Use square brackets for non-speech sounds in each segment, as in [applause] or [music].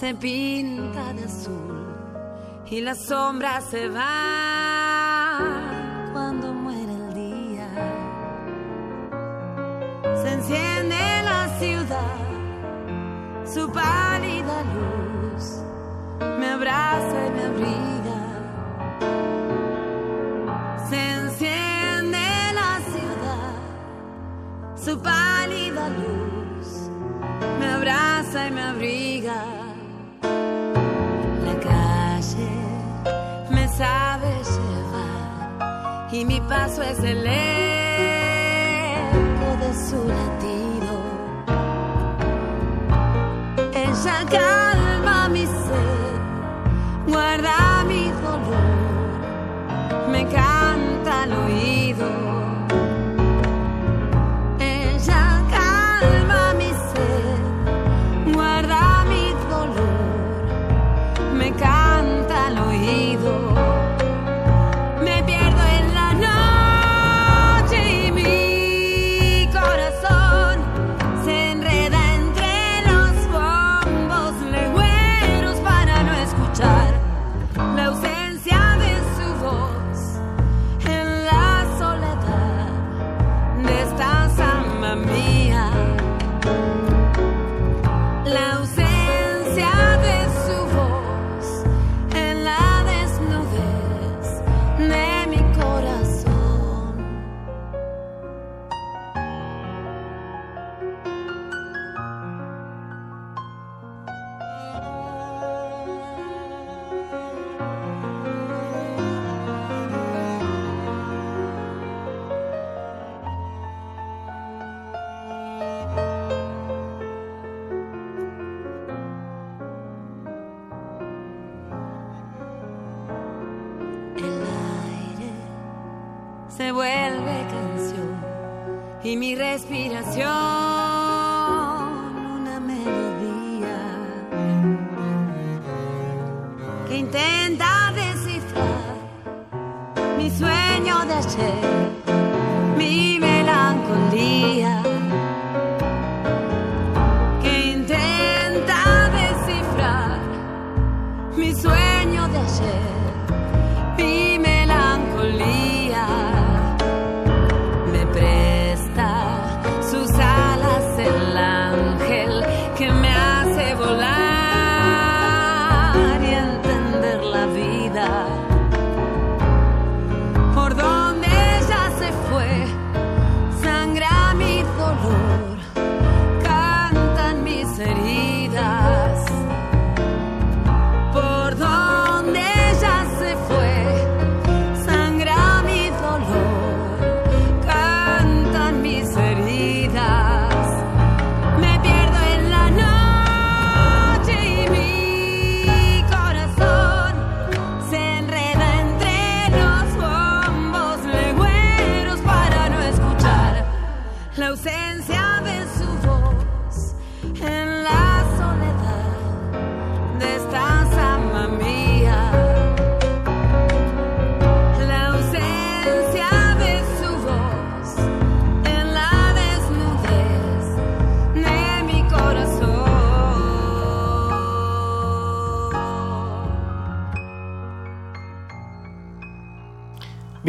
se pinta de azul y la sombra se va. se le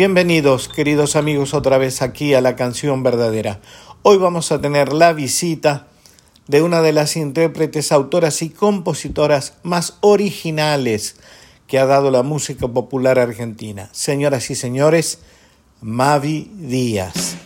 Bienvenidos, queridos amigos, otra vez aquí a la canción verdadera. Hoy vamos a tener la visita de una de las intérpretes, autoras y compositoras más originales que ha dado la música popular argentina. Señoras y señores, Mavi Díaz.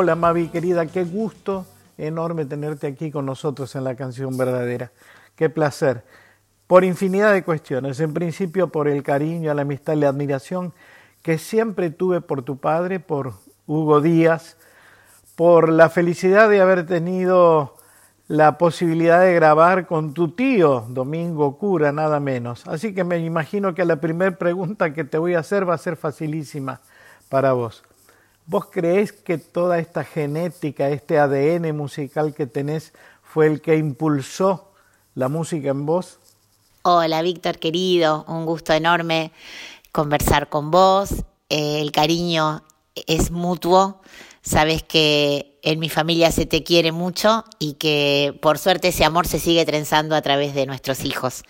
Hola Mavi querida, qué gusto enorme tenerte aquí con nosotros en la canción verdadera. Qué placer. Por infinidad de cuestiones. En principio por el cariño, la amistad y la admiración que siempre tuve por tu padre, por Hugo Díaz, por la felicidad de haber tenido la posibilidad de grabar con tu tío, Domingo Cura, nada menos. Así que me imagino que la primera pregunta que te voy a hacer va a ser facilísima para vos. ¿Vos creés que toda esta genética, este ADN musical que tenés, fue el que impulsó la música en vos? Hola Víctor querido, un gusto enorme conversar con vos. Eh, el cariño es mutuo. Sabes que en mi familia se te quiere mucho y que por suerte ese amor se sigue trenzando a través de nuestros hijos.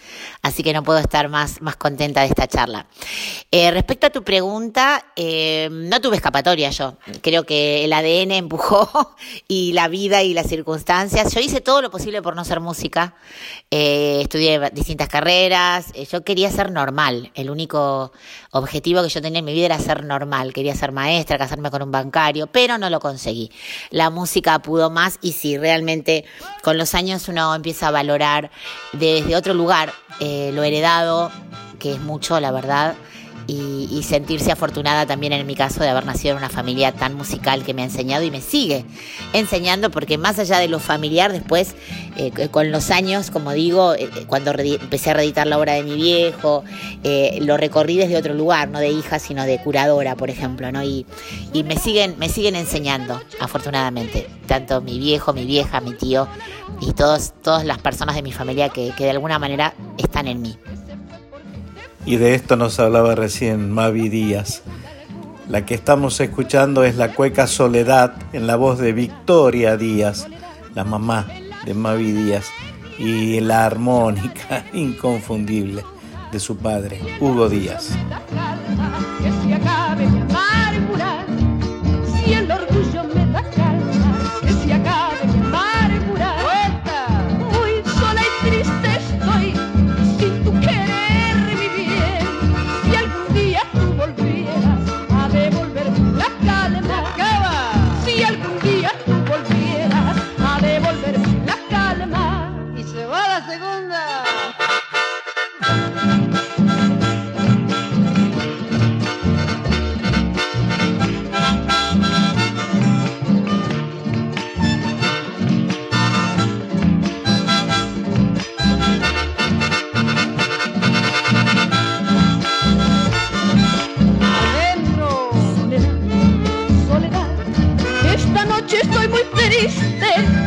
Así que no puedo estar más, más contenta de esta charla. Eh, respecto a tu pregunta, eh, no tuve escapatoria yo. Creo que el ADN empujó [laughs] y la vida y las circunstancias. Yo hice todo lo posible por no ser música. Eh, estudié distintas carreras. Eh, yo quería ser normal. El único objetivo que yo tenía en mi vida era ser normal. Quería ser maestra, casarme con un bancario, pero no lo conseguí la música pudo más y si realmente con los años uno empieza a valorar desde otro lugar eh, lo heredado, que es mucho, la verdad, y, sentirse afortunada también en mi caso de haber nacido en una familia tan musical que me ha enseñado y me sigue enseñando porque más allá de lo familiar después eh, con los años como digo eh, cuando empecé a reeditar la obra de mi viejo eh, lo recorrí desde otro lugar no de hija sino de curadora por ejemplo no y, y me siguen me siguen enseñando afortunadamente tanto mi viejo mi vieja mi tío y todos todas las personas de mi familia que, que de alguna manera están en mí y de esto nos hablaba recién Mavi Díaz. La que estamos escuchando es la cueca Soledad en la voz de Victoria Díaz, la mamá de Mavi Díaz, y la armónica [laughs] inconfundible de su padre, Hugo Díaz. te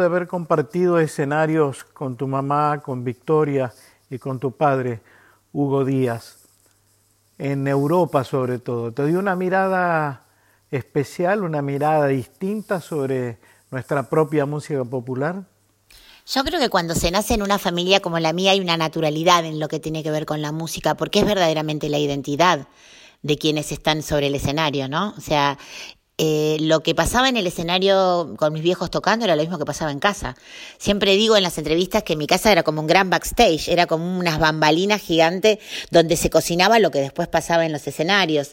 de haber compartido escenarios con tu mamá, con Victoria y con tu padre, Hugo Díaz, en Europa sobre todo, ¿te dio una mirada especial, una mirada distinta sobre nuestra propia música popular? Yo creo que cuando se nace en una familia como la mía hay una naturalidad en lo que tiene que ver con la música, porque es verdaderamente la identidad de quienes están sobre el escenario, ¿no? O sea, eh, lo que pasaba en el escenario con mis viejos tocando era lo mismo que pasaba en casa. Siempre digo en las entrevistas que mi casa era como un gran backstage, era como unas bambalinas gigantes donde se cocinaba lo que después pasaba en los escenarios.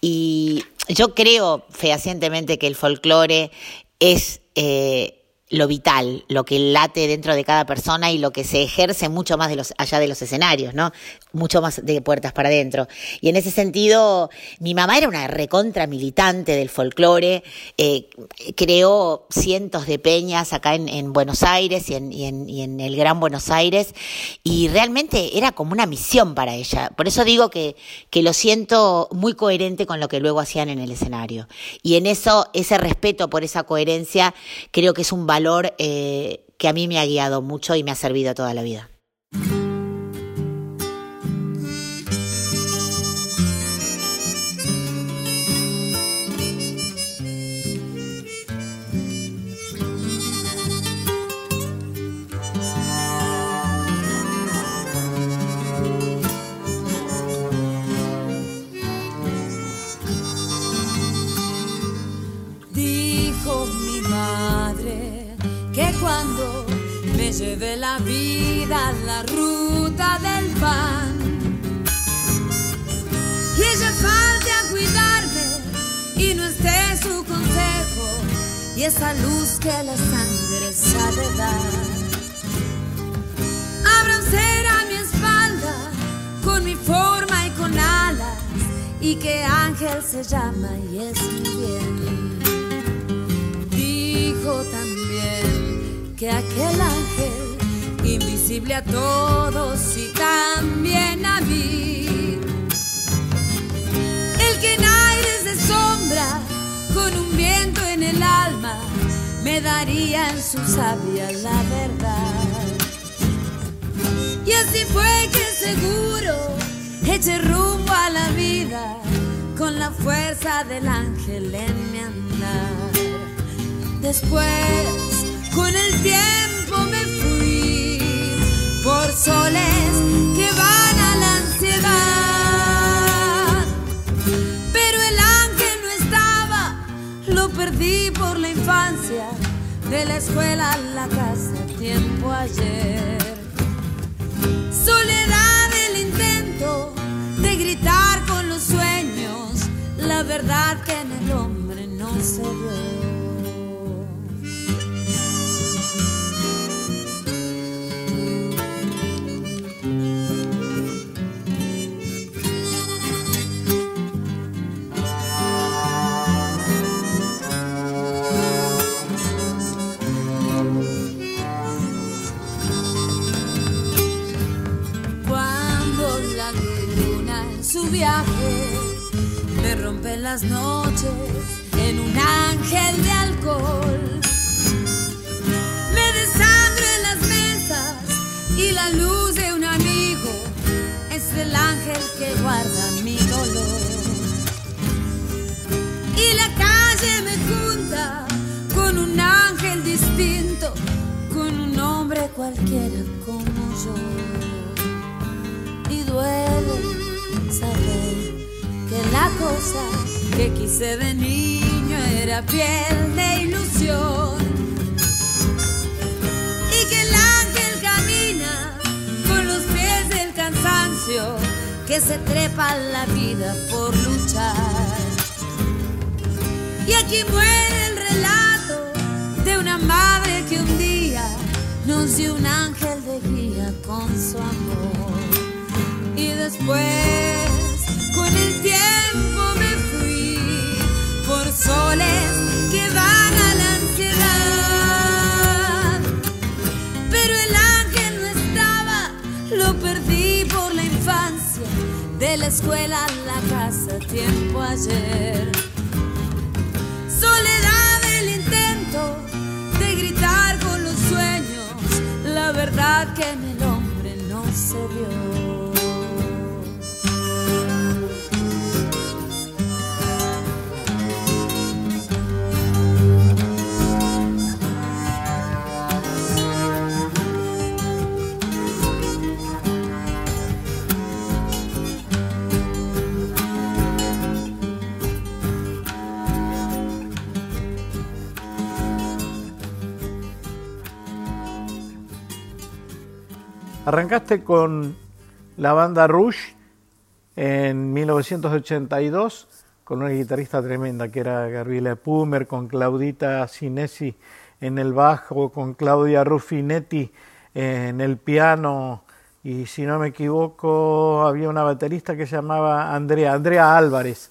Y yo creo fehacientemente que el folclore es... Eh, lo vital, lo que late dentro de cada persona y lo que se ejerce mucho más de los, allá de los escenarios, ¿no? Mucho más de puertas para adentro. Y en ese sentido, mi mamá era una recontra militante del folclore, eh, creó cientos de peñas acá en, Buenos Aires y en, el Gran Buenos Aires, y realmente era como una misión para ella. Por eso digo que, que lo siento muy coherente con lo que luego hacían en el escenario. Y en eso, ese respeto por esa coherencia, creo que es un valor eh, que a mí me ha guiado mucho y me ha servido toda la vida. Lleve la vida la ruta del pan. Y ella falte a cuidarme y no esté su consejo y esa luz que la sangre sabe dar. Abra a mi espalda con mi forma y con alas y que ángel se llama y es bien. Dijo también que aquel ángel invisible a todos y también a mí. El que en aires de sombra, con un viento en el alma, me daría en su sabia la verdad. Y así fue que seguro eché rumbo a la vida con la fuerza del ángel en mi andar. Después, con el tiempo me por soles que van a la ansiedad. Pero el ángel no estaba, lo perdí por la infancia, de la escuela a la casa, tiempo ayer. Soledad el intento de gritar con los sueños, la verdad que en el hombre no se ve. Me rompe las noches en un ángel de alcohol. La luz de un amigo es el ángel que guarda mi dolor. Y la calle me junta con un ángel distinto, con un hombre cualquiera como yo. Y duele que la cosa que quise de niño era piel de ilusión. Que se trepa la vida por luchar. Y aquí muere el relato de una madre que un día nos dio un ángel de guía con su amor. Y después con el tiempo me fui por soles de la escuela a la casa, tiempo ayer. Soledad el intento de gritar con los sueños, la verdad que en el hombre no se vio. Arrancaste con la banda Rush en 1982 con una guitarrista tremenda que era Gabriela Pumer, con Claudita Sinesi en el bajo, con Claudia Ruffinetti en el piano y si no me equivoco había una baterista que se llamaba Andrea, Andrea Álvarez.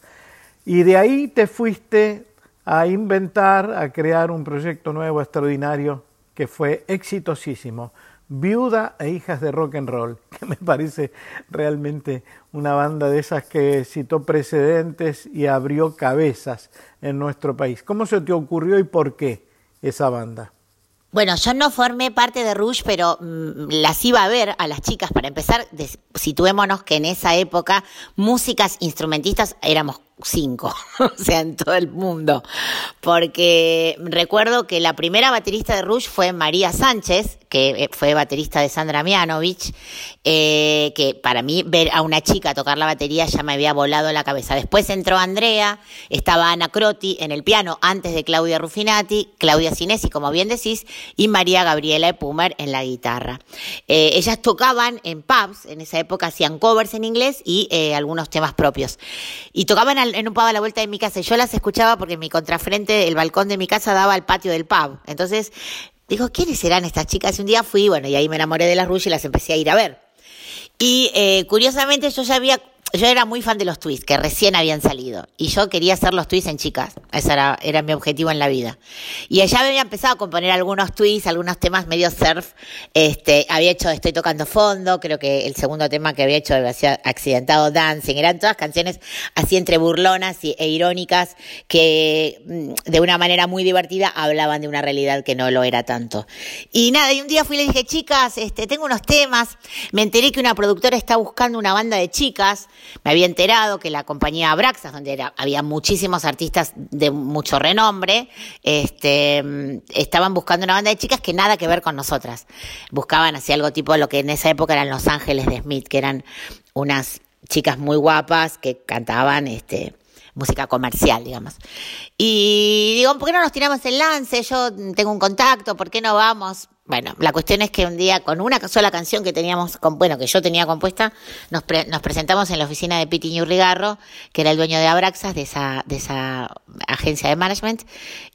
Y de ahí te fuiste a inventar, a crear un proyecto nuevo, extraordinario, que fue exitosísimo. Viuda e hijas de rock and roll, [laughs] que me parece realmente una banda de esas que citó precedentes y abrió cabezas en nuestro país. ¿Cómo se te ocurrió y por qué esa banda? Bueno, yo no formé parte de Rush, pero mm, las iba a ver a las chicas. Para empezar, situémonos que en esa época músicas instrumentistas éramos cinco, [laughs] o sea, en todo el mundo. Porque recuerdo que la primera baterista de Rush fue María Sánchez, que eh, fue baterista de Sandra Mianovich, eh, que para mí ver a una chica tocar la batería ya me había volado la cabeza. Después entró Andrea, estaba Ana Croti en el piano antes de Claudia Rufinati, Claudia Cinesi, como bien decís, y María Gabriela Epumer en la guitarra. Eh, ellas tocaban en pubs, en esa época hacían covers en inglés y algunos temas propios. Y tocaban en un pub a la vuelta de mi casa y yo las escuchaba porque mi contrafrente, el balcón de mi casa daba al patio del pub. Entonces Digo, ¿quiénes serán estas chicas? Y un día fui, bueno, y ahí me enamoré de las Rush y las empecé a ir a ver. Y eh, curiosamente yo ya había yo era muy fan de los twists que recién habían salido y yo quería hacer los twists en chicas. Ese era, era mi objetivo en la vida. Y ella había empezado a componer algunos twists, algunos temas medio surf. Este, había hecho Estoy tocando fondo, creo que el segundo tema que había hecho había Accidentado Dancing. Eran todas canciones así entre burlonas e irónicas que mm, de una manera muy divertida hablaban de una realidad que no lo era tanto. Y nada, y un día fui y le dije, chicas, este, tengo unos temas. Me enteré que una productora está buscando una banda de chicas me había enterado que la compañía Abraxas, donde había muchísimos artistas de mucho renombre, este, estaban buscando una banda de chicas que nada que ver con nosotras. Buscaban así algo tipo lo que en esa época eran Los Ángeles de Smith, que eran unas chicas muy guapas que cantaban este, música comercial, digamos. Y digo, ¿por qué no nos tiramos el lance? Yo tengo un contacto, ¿por qué no vamos? Bueno, la cuestión es que un día con una sola canción que teníamos, bueno, que yo tenía compuesta, nos, presentamos en la oficina de Piti Ñurrigarro, que era el dueño de Abraxas, de esa, de esa agencia de management,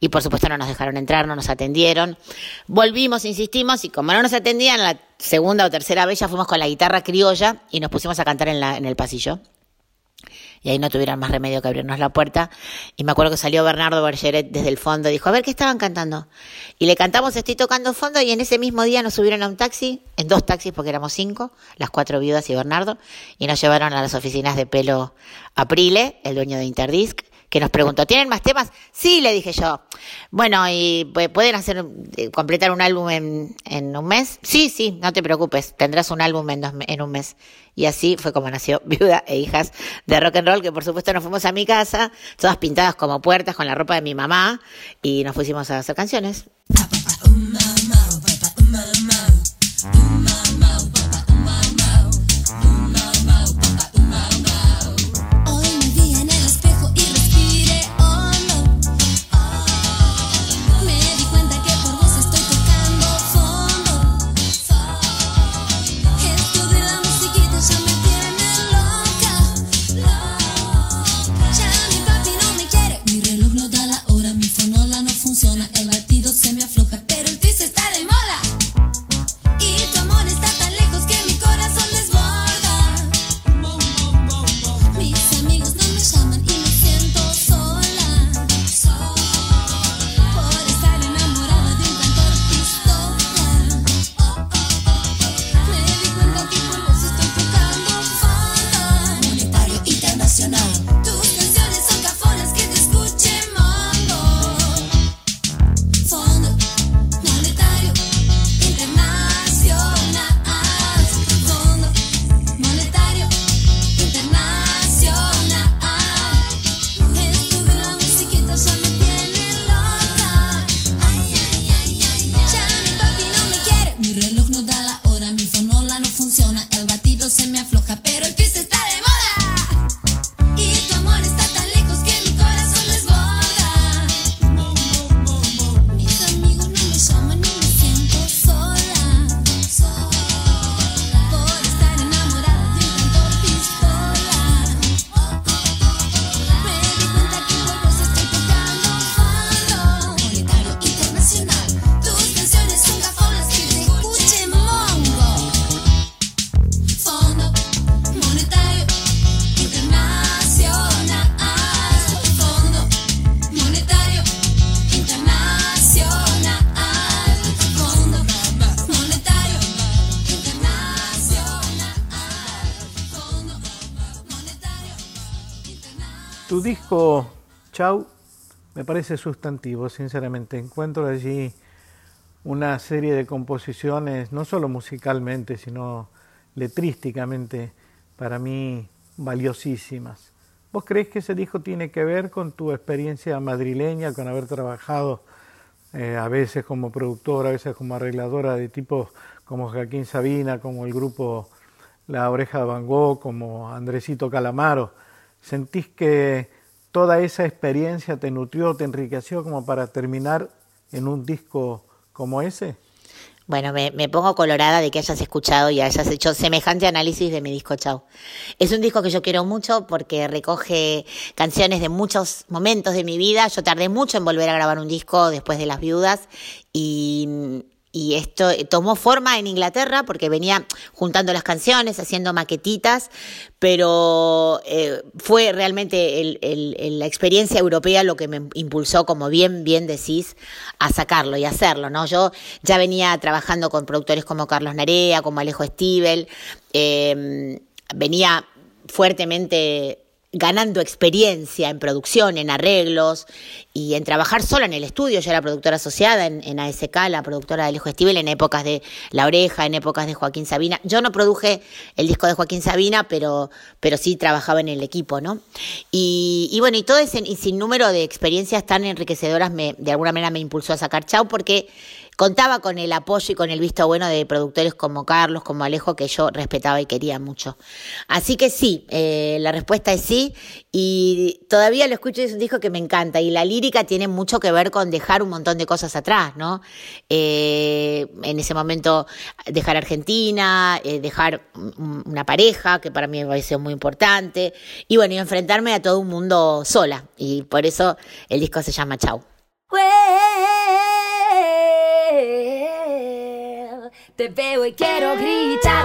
y por supuesto no nos dejaron entrar, no nos atendieron. Volvimos, insistimos, y como no nos atendían, la segunda o tercera vez ya fuimos con la guitarra criolla y nos pusimos a cantar en, la, en el pasillo y ahí no tuvieron más remedio que abrirnos la puerta. Y me acuerdo que salió Bernardo Bergeret desde el fondo dijo, a ver qué estaban cantando. Y le cantamos Estoy tocando fondo y en ese mismo día nos subieron a un taxi, en dos taxis porque éramos cinco, las cuatro viudas y Bernardo, y nos llevaron a las oficinas de pelo Aprile, el dueño de Interdisc, que nos preguntó, ¿tienen más temas? Sí, le dije yo. Bueno, ¿y pueden hacer, eh, completar un álbum en, en un mes? Sí, sí, no te preocupes, tendrás un álbum en, en un mes. Y así fue como nació [laughs] Viuda e Hijas de Rock and Roll, que por supuesto nos fuimos a mi casa, todas pintadas como puertas con la ropa de mi mamá, y nos pusimos a hacer canciones. Me parece sustantivo, sinceramente. Encuentro allí una serie de composiciones, no solo musicalmente, sino letrísticamente, para mí valiosísimas. ¿Vos crees que ese disco tiene que ver con tu experiencia madrileña, con haber trabajado eh, a veces como productora, a veces como arregladora de tipos como Joaquín Sabina, como el grupo La Oreja de Van Gogh, como Andresito Calamaro? ¿Sentís que toda esa experiencia te nutrió, te enriqueció como para terminar en un disco como ese? Bueno, me, pongo colorada de que hayas escuchado y hayas hecho semejante análisis de mi disco Chau. Es un disco que yo quiero mucho porque recoge canciones de muchos momentos de mi vida. Yo tardé mucho en volver a grabar un disco después de Las Viudas y y esto tomó forma en Inglaterra porque venía juntando las canciones, haciendo maquetitas, pero eh, fue realmente la experiencia europea lo que me impulsó, como bien, bien decís, a sacarlo y hacerlo, ¿no? Yo ya venía trabajando con productores como Carlos Narea, como Alejo Stivel, eh, venía fuertemente ganando experiencia en producción, en arreglos y en trabajar sola en el estudio. Yo era productora asociada en, ASK, la productora de Alejo Estivel, en épocas de La Oreja, en épocas de Joaquín Sabina. Yo no produje el disco de Joaquín Sabina, pero, pero sí trabajaba en el equipo, ¿no? Y, bueno, y todo ese sin número de experiencias tan enriquecedoras me, de alguna manera me impulsó a sacar Chau porque contaba con el apoyo y con el visto bueno de productores como Carlos, como Alejo, que yo respetaba y quería mucho. Así que sí, eh, la respuesta es sí, y todavía lo escucho y es un disco que me encanta, y la lírica tiene mucho que ver con dejar un montón de cosas atrás, ¿no? Eh, en ese momento dejar Argentina, eh, dejar una pareja, que para mí me pareció muy importante, y bueno, y enfrentarme a todo un mundo sola, y por eso el disco se llama Chau. Te veo y quiero gritar,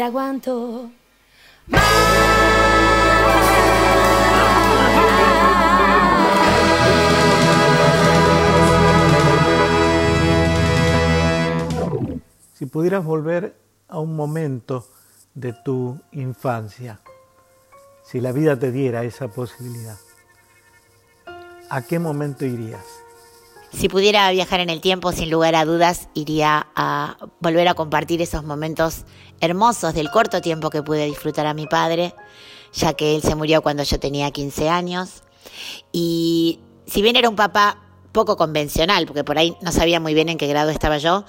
te aguanto Si pudieras volver a un momento de tu infancia, si la vida te diera esa posibilidad, ¿a qué momento irías? Si pudiera viajar en el tiempo, sin lugar a dudas, iría a volver a compartir esos momentos hermosos del corto tiempo que pude disfrutar a mi padre, ya que él se murió cuando yo tenía 15 años. Y si bien era un papá poco convencional, porque por ahí no sabía muy bien en qué grado estaba yo,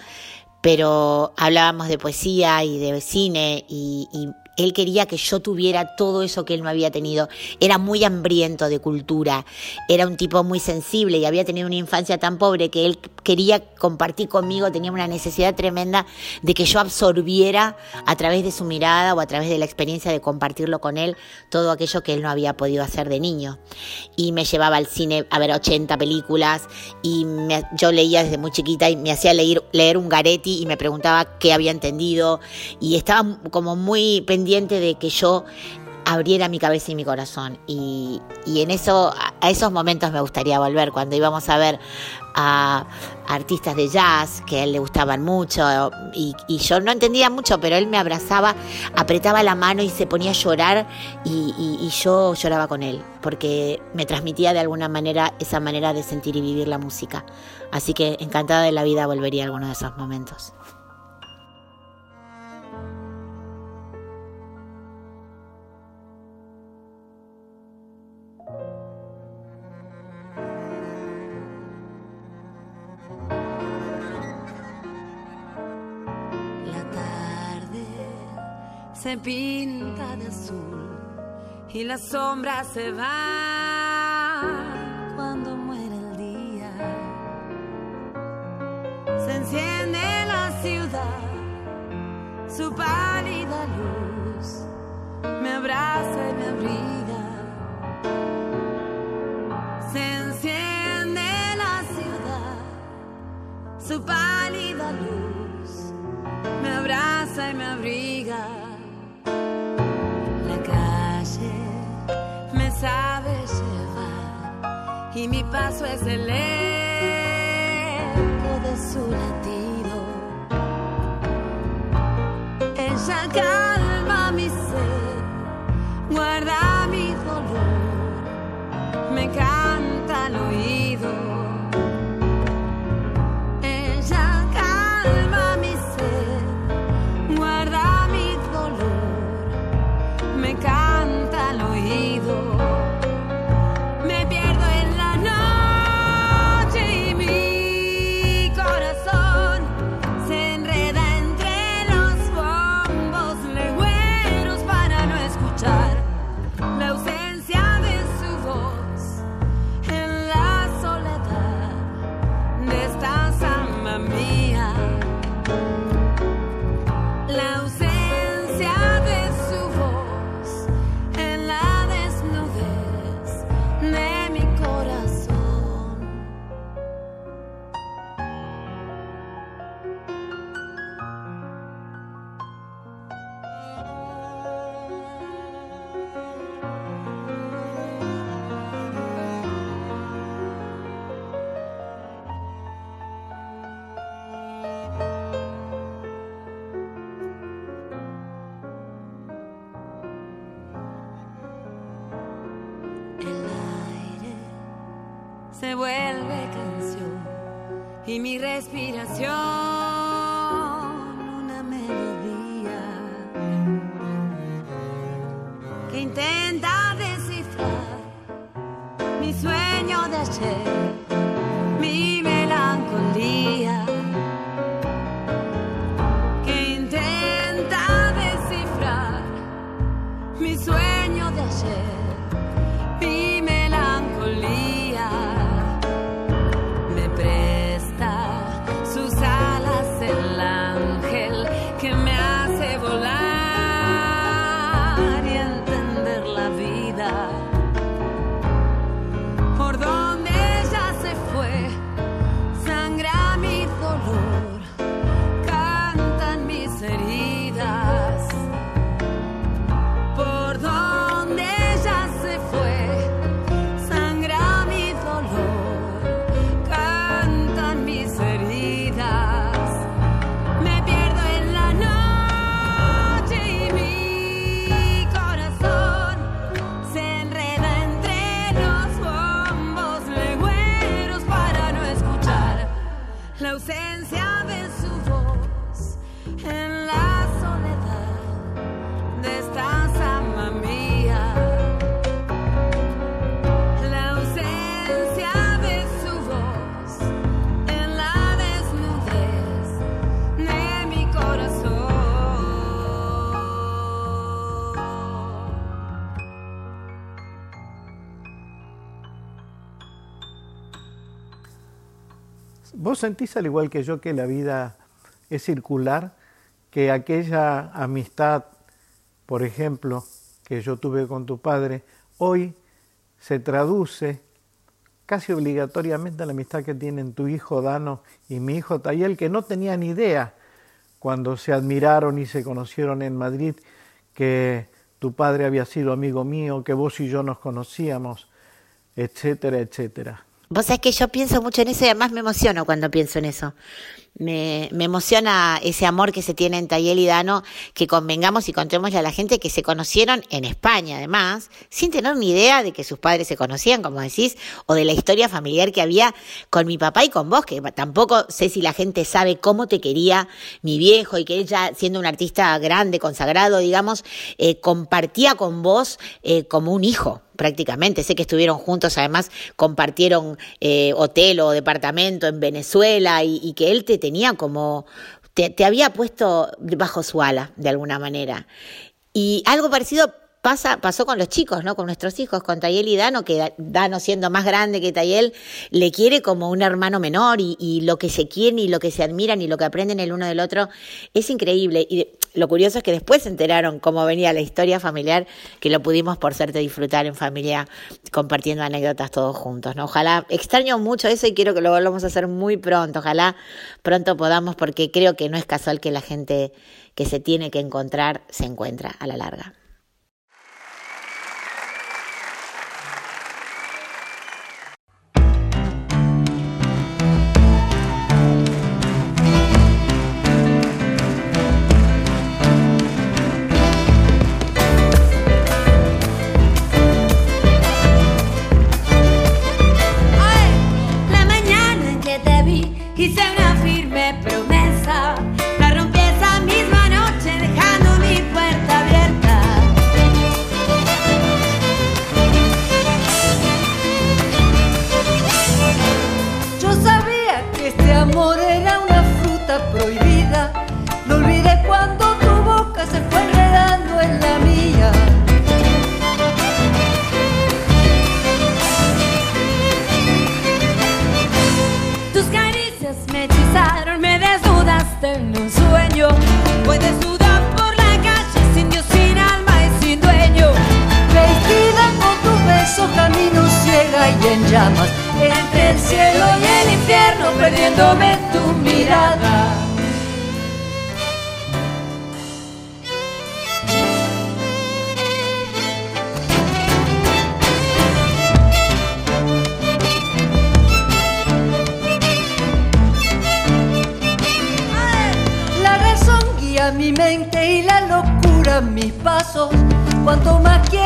pero hablábamos de poesía y de cine y, él quería que yo tuviera todo eso que él no había tenido. Era muy hambriento de cultura, era un tipo muy sensible y había tenido una infancia tan pobre que él quería compartir conmigo, tenía una necesidad tremenda de que yo absorbiera a través de su mirada o a través de la experiencia de compartirlo con él todo aquello que él no había podido hacer de niño. Y me llevaba al cine a ver 80 películas y yo leía desde muy chiquita y me hacía leer, leer un Garetti y me preguntaba qué había entendido y estaba como muy pendiente de que yo abriera mi cabeza y mi corazón. Y, y, en eso, a esos momentos me gustaría volver, cuando íbamos a ver a artistas de jazz que a él le gustaban mucho y, y yo no entendía mucho, pero él me abrazaba, apretaba la mano y se ponía a llorar y, y, yo lloraba con él, porque me transmitía de alguna manera esa manera de sentir y vivir la música. Así que encantada de la vida volvería a alguno de esos momentos. Se pinta de azul y la sombra se va cuando muere el día. Se enciende la ciudad, su pálida luz me abraza y me abriga. Se enciende la ciudad, su pálida luz me abraza y me abriga. Y mi paso es el eco de su latido. Ella calma mi sed, guarda mi dolor, me canta sentís al igual que yo que la vida es circular? Que aquella amistad, por ejemplo, que yo tuve con tu padre, hoy se traduce casi obligatoriamente a la amistad que tienen tu hijo Dano y mi hijo Tayel, que no tenían idea cuando se admiraron y se conocieron en Madrid que tu padre había sido amigo mío, que vos y yo nos conocíamos, etcétera, etcétera. Vos sabés que yo pienso mucho en eso y además me emociono cuando pienso en eso. Me, me, emociona ese amor que se tiene entre Tayel y Dano, que convengamos y contémosle a la gente que se conocieron en España, además, sin tener ni idea de que sus padres se conocían, como decís, o de la historia familiar que había con mi papá y con vos, que tampoco sé si la gente sabe cómo te quería mi viejo y que ella, siendo un artista grande, consagrado, digamos, eh, compartía con vos eh, como un hijo prácticamente. Sé que estuvieron juntos, además compartieron eh, hotel o departamento en Venezuela y, y que él te tenía como, te, te había puesto bajo su ala, de alguna manera. Y algo parecido pasa, pasó con los chicos, ¿no? Con nuestros hijos, con Tayel y Dano, que Dano siendo más grande que Tayel, le quiere como un hermano menor y, y, lo que se quieren y lo que se admiran y lo que aprenden el uno del otro es increíble. Y lo curioso es que después se enteraron cómo venía la historia familiar, que lo pudimos por suerte disfrutar en familia, compartiendo anécdotas todos juntos, ¿no? Ojalá, extraño mucho eso y quiero que lo volvamos a hacer muy pronto, ojalá pronto podamos, porque creo que no es casual que la gente que se tiene que encontrar se encuentra a la larga. llamas entre el cielo y el infierno perdiéndome tu mirada. La razón guía mi mente y la locura mis pasos. Cuanto más quiero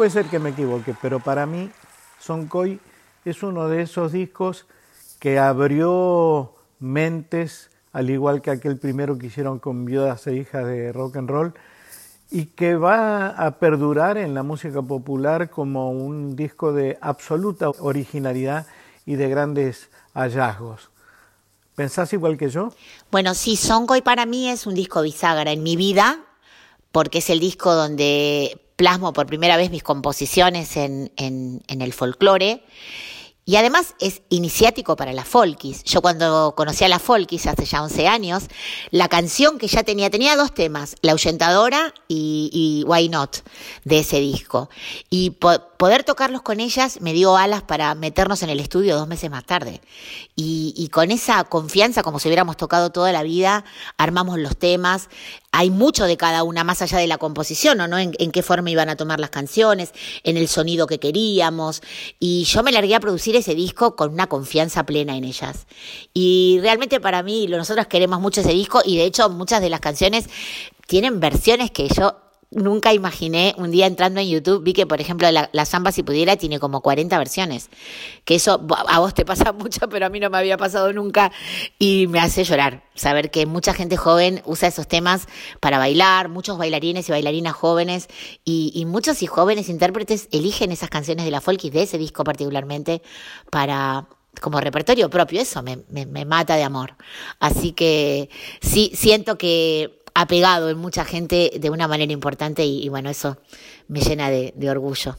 Puede ser que me equivoque, pero para mí Soncoy es uno de esos discos que abrió mentes, al igual que aquel primero que hicieron con Viudas e Hijas de Rock and Roll, y que va a perdurar en la música popular como un disco de absoluta originalidad y de grandes hallazgos. ¿Pensás igual que yo? Bueno, sí, Songoy para mí es un disco bisagra en mi vida, porque es el disco donde plasmo por primera vez mis composiciones en, el folclore. Y además es iniciático para la folkis. Yo cuando conocí a la folkis hace ya 11 años, la canción que ya tenía, tenía dos temas, La ahuyentadora y, Why Not, de ese disco. Y po poder tocarlos con ellas me dio alas para meternos en el estudio dos meses más tarde. Y con esa confianza, como si hubiéramos tocado toda la vida, armamos los temas. Hay mucho de cada una, más allá de la composición, ¿o ¿no? En, en qué forma iban a tomar las canciones, en el sonido que queríamos. Y yo me largué a producir ese disco con una confianza plena en ellas. Y realmente para mí, nosotros queremos mucho ese disco y de hecho muchas de las canciones tienen versiones que yo nunca imaginé, un día entrando en YouTube, vi que, por ejemplo, la, la Si Pudiera tiene como 40 versiones. Que eso a vos te pasa [laughs] mucho, pero a mí no me había pasado nunca y me hace llorar. Saber que mucha gente joven usa esos temas para bailar, muchos bailarines y bailarinas jóvenes y, muchos y jóvenes intérpretes eligen esas canciones de la folk y de ese disco particularmente para como repertorio propio, eso me, me, mata de amor. Así que sí, siento que ha pegado en mucha gente de una manera importante y, bueno, eso me llena de orgullo.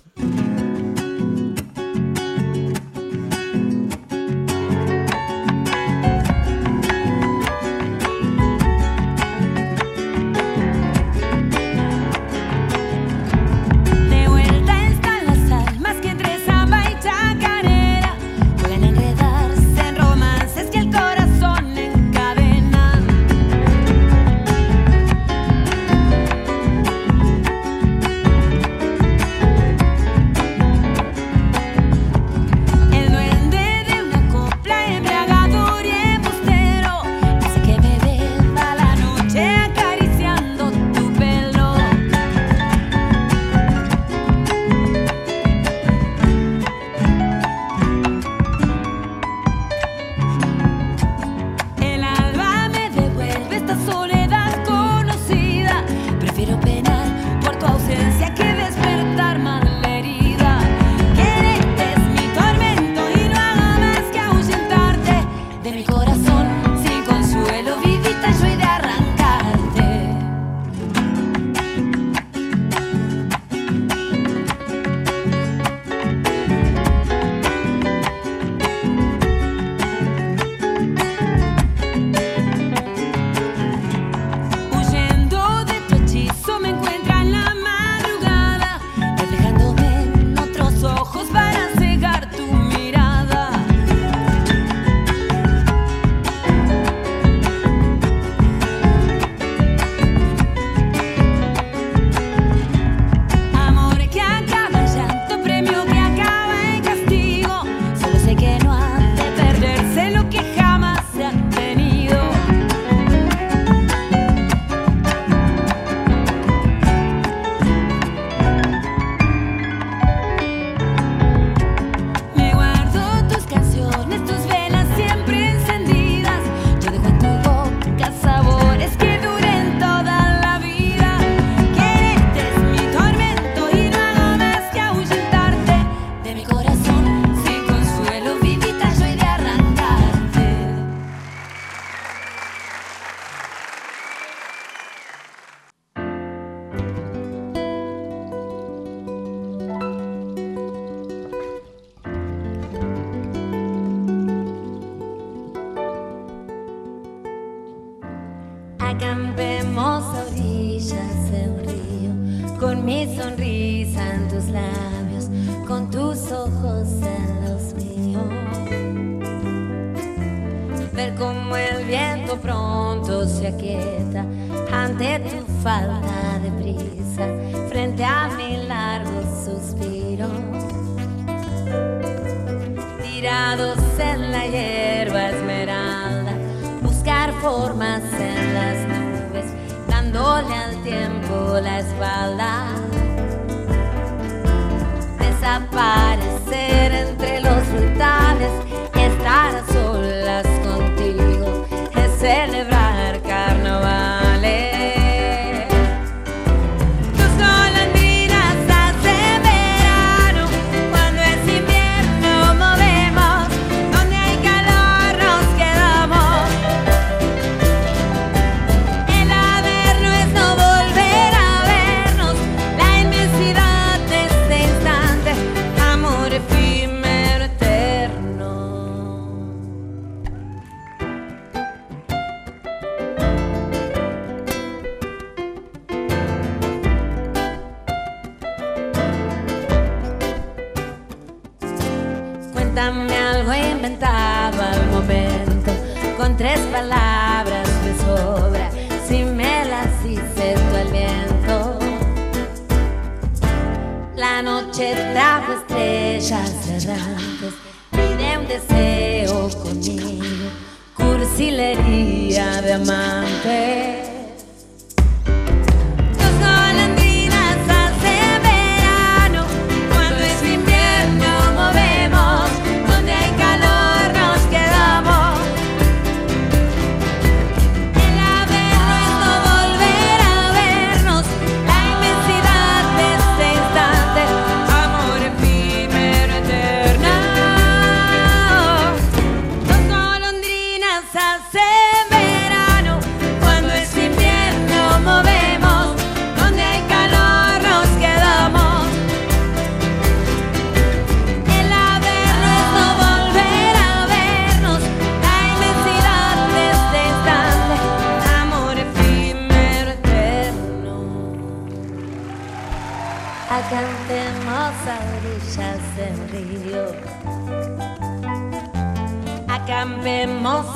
Acampemos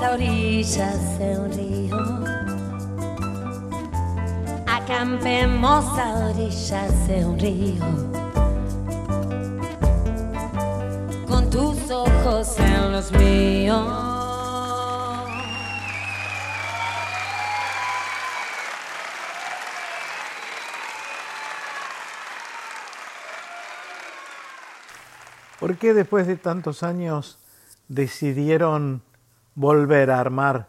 a orillas de un río. Acampemos a orillas de un río. Con tus ojos en los míos. ¿Por qué después de tantos años decidieron volver a armar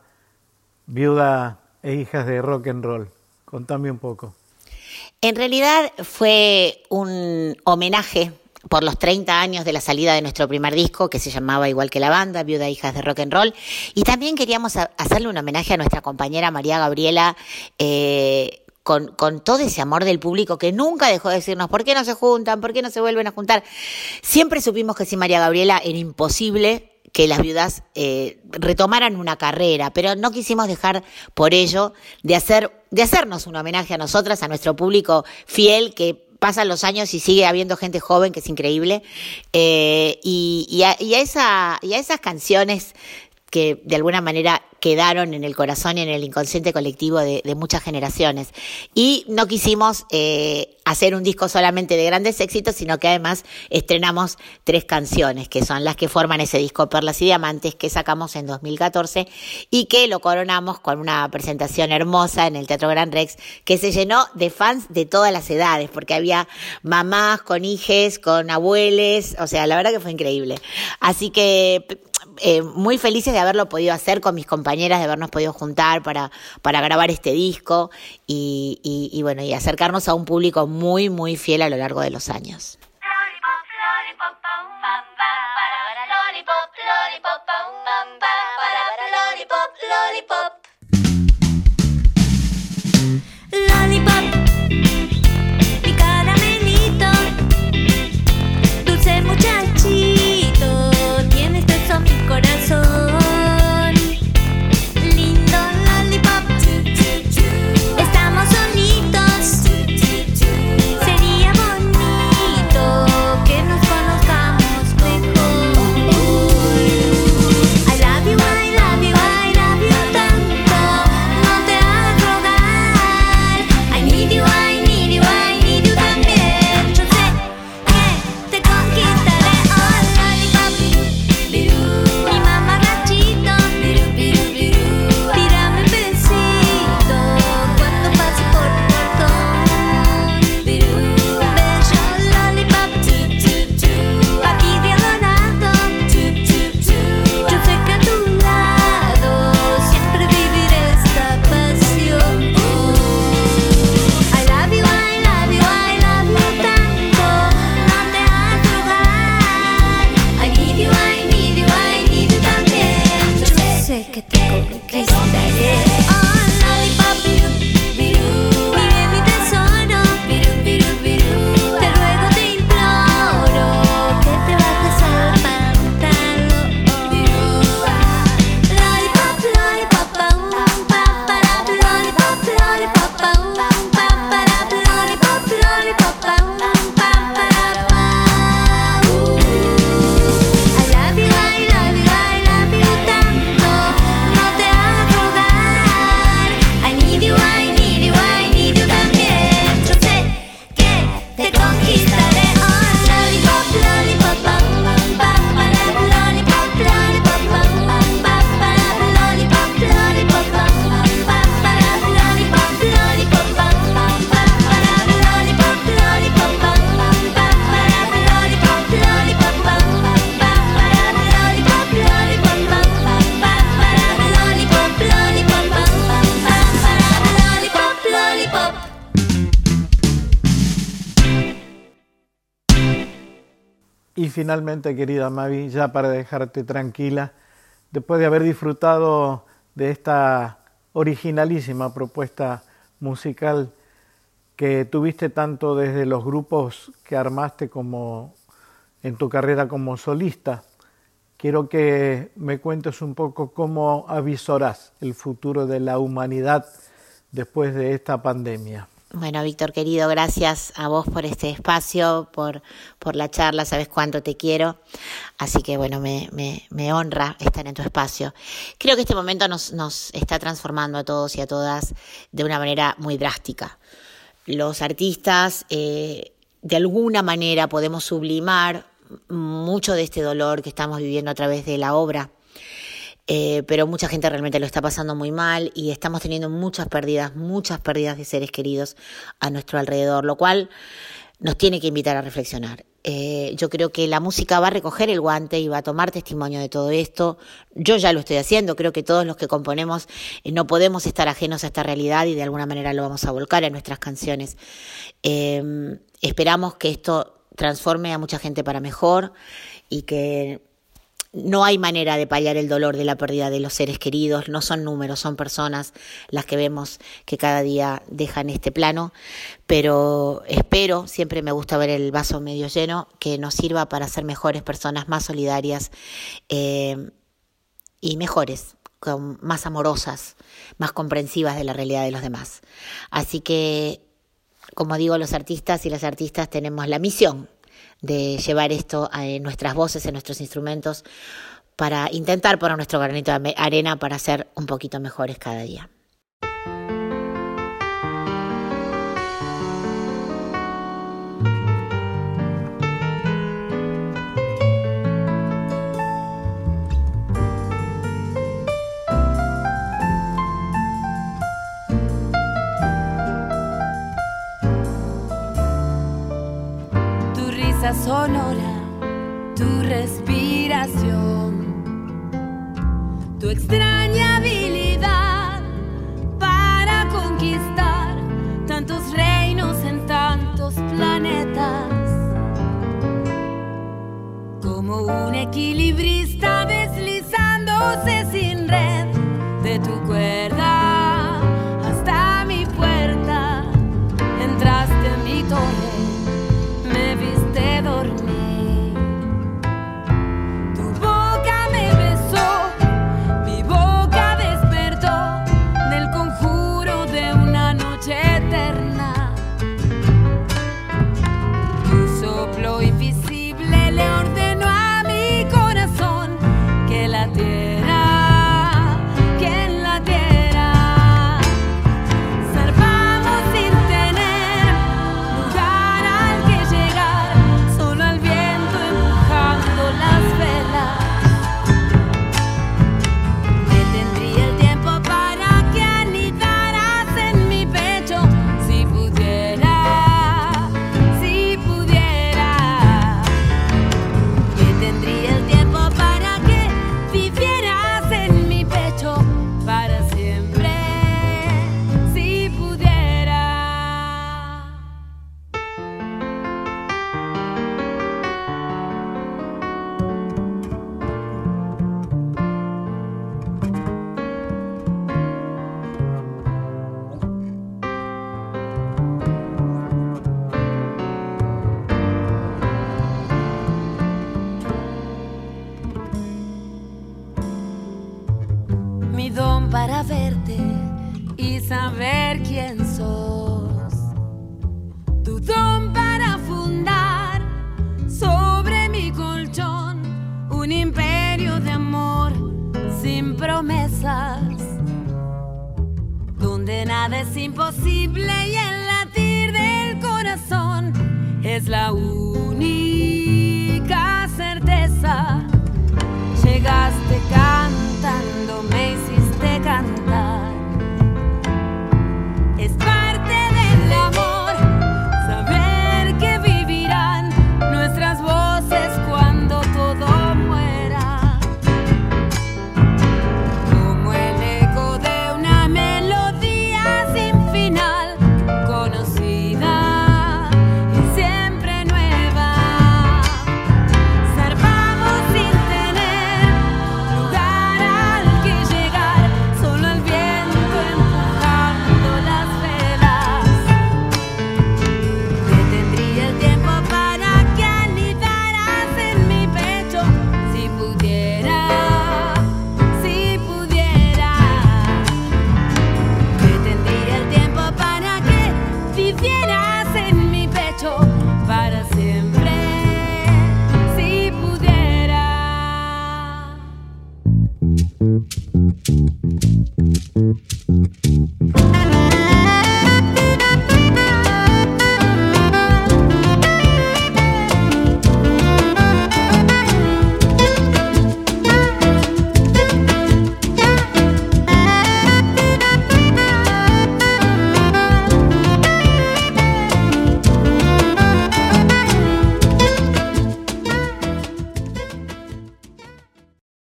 Viuda e Hijas de Rock and Roll? Contame un poco. En realidad fue un homenaje por los 30 años de la salida de nuestro primer disco, que se llamaba igual que la banda, Viuda e Hijas de Rock and Roll. Y también queríamos hacerle un homenaje a nuestra compañera María Gabriela. Eh, con, con, todo ese amor del público que nunca dejó de decirnos, ¿por qué no se juntan? ¿Por qué no se vuelven a juntar? Siempre supimos que sin María Gabriela era imposible que las viudas eh, retomaran una carrera, pero no quisimos dejar por ello de, hacer, de hacernos un homenaje a nosotras, a nuestro público fiel que pasan los años y sigue habiendo gente joven que es increíble eh, y, a, esa, y a esas canciones que de alguna manera quedaron en el corazón y en el inconsciente colectivo de, muchas generaciones. Y no quisimos eh, hacer un disco solamente de grandes éxitos, sino que además estrenamos tres canciones, que son las que forman ese disco Perlas y Diamantes, que sacamos en 2014 y que lo coronamos con una presentación hermosa en el Teatro Gran Rex, que se llenó de fans de todas las edades, porque había mamás con hijes, con abueles, o sea, la verdad que fue increíble. Así que eh, muy felices de haberlo podido hacer con mis compañeras de habernos podido juntar para, para grabar este disco y, y, bueno, y acercarnos a un público muy, muy fiel a lo largo de los años. Finalmente, querida Mavi, ya para dejarte tranquila, después de haber disfrutado de esta originalísima propuesta musical que tuviste tanto desde los grupos que armaste como en tu carrera como solista, quiero que me cuentes un poco cómo avisorás el futuro de la humanidad después de esta pandemia. Bueno, Víctor querido, gracias a vos por este espacio, por, por la charla, sabes cuánto te quiero. Así que bueno, me, me, me honra estar en tu espacio. Creo que este momento nos, nos está transformando a todos y a todas de una manera muy drástica. Los artistas, eh, de alguna manera, podemos sublimar mucho de este dolor que estamos viviendo a través de la obra eh, pero mucha gente realmente lo está pasando muy mal y estamos teniendo muchas pérdidas, muchas pérdidas de seres queridos a nuestro alrededor, lo cual nos tiene que invitar a reflexionar. Eh, yo creo que la música va a recoger el guante y va a tomar testimonio de todo esto. Yo ya lo estoy haciendo, creo que todos los que componemos eh, no podemos estar ajenos a esta realidad y de alguna manera lo vamos a volcar en nuestras canciones. esperamos que esto transforme a mucha gente para mejor y que no hay manera de paliar el dolor de la pérdida de los seres queridos, no son números, son personas las que vemos que cada día dejan este plano, pero espero, siempre me gusta ver el vaso medio lleno, que nos sirva para ser mejores personas, más solidarias eh, y mejores, más amorosas, más comprensivas de la realidad de los demás. Así que, como digo, los artistas y las artistas tenemos la misión de llevar esto en nuestras voces, en nuestros instrumentos, para intentar poner nuestro granito de arena para ser un poquito mejores cada día. Sonora, tu respiración, tu extraña habilidad para conquistar tantos reinos en tantos planetas. Como un equilibrista deslizándose sin red de tu cuerda de amor sin promesas, donde nada es imposible y el latir del corazón es la única certeza. Llegaste cantando, me hiciste cantar.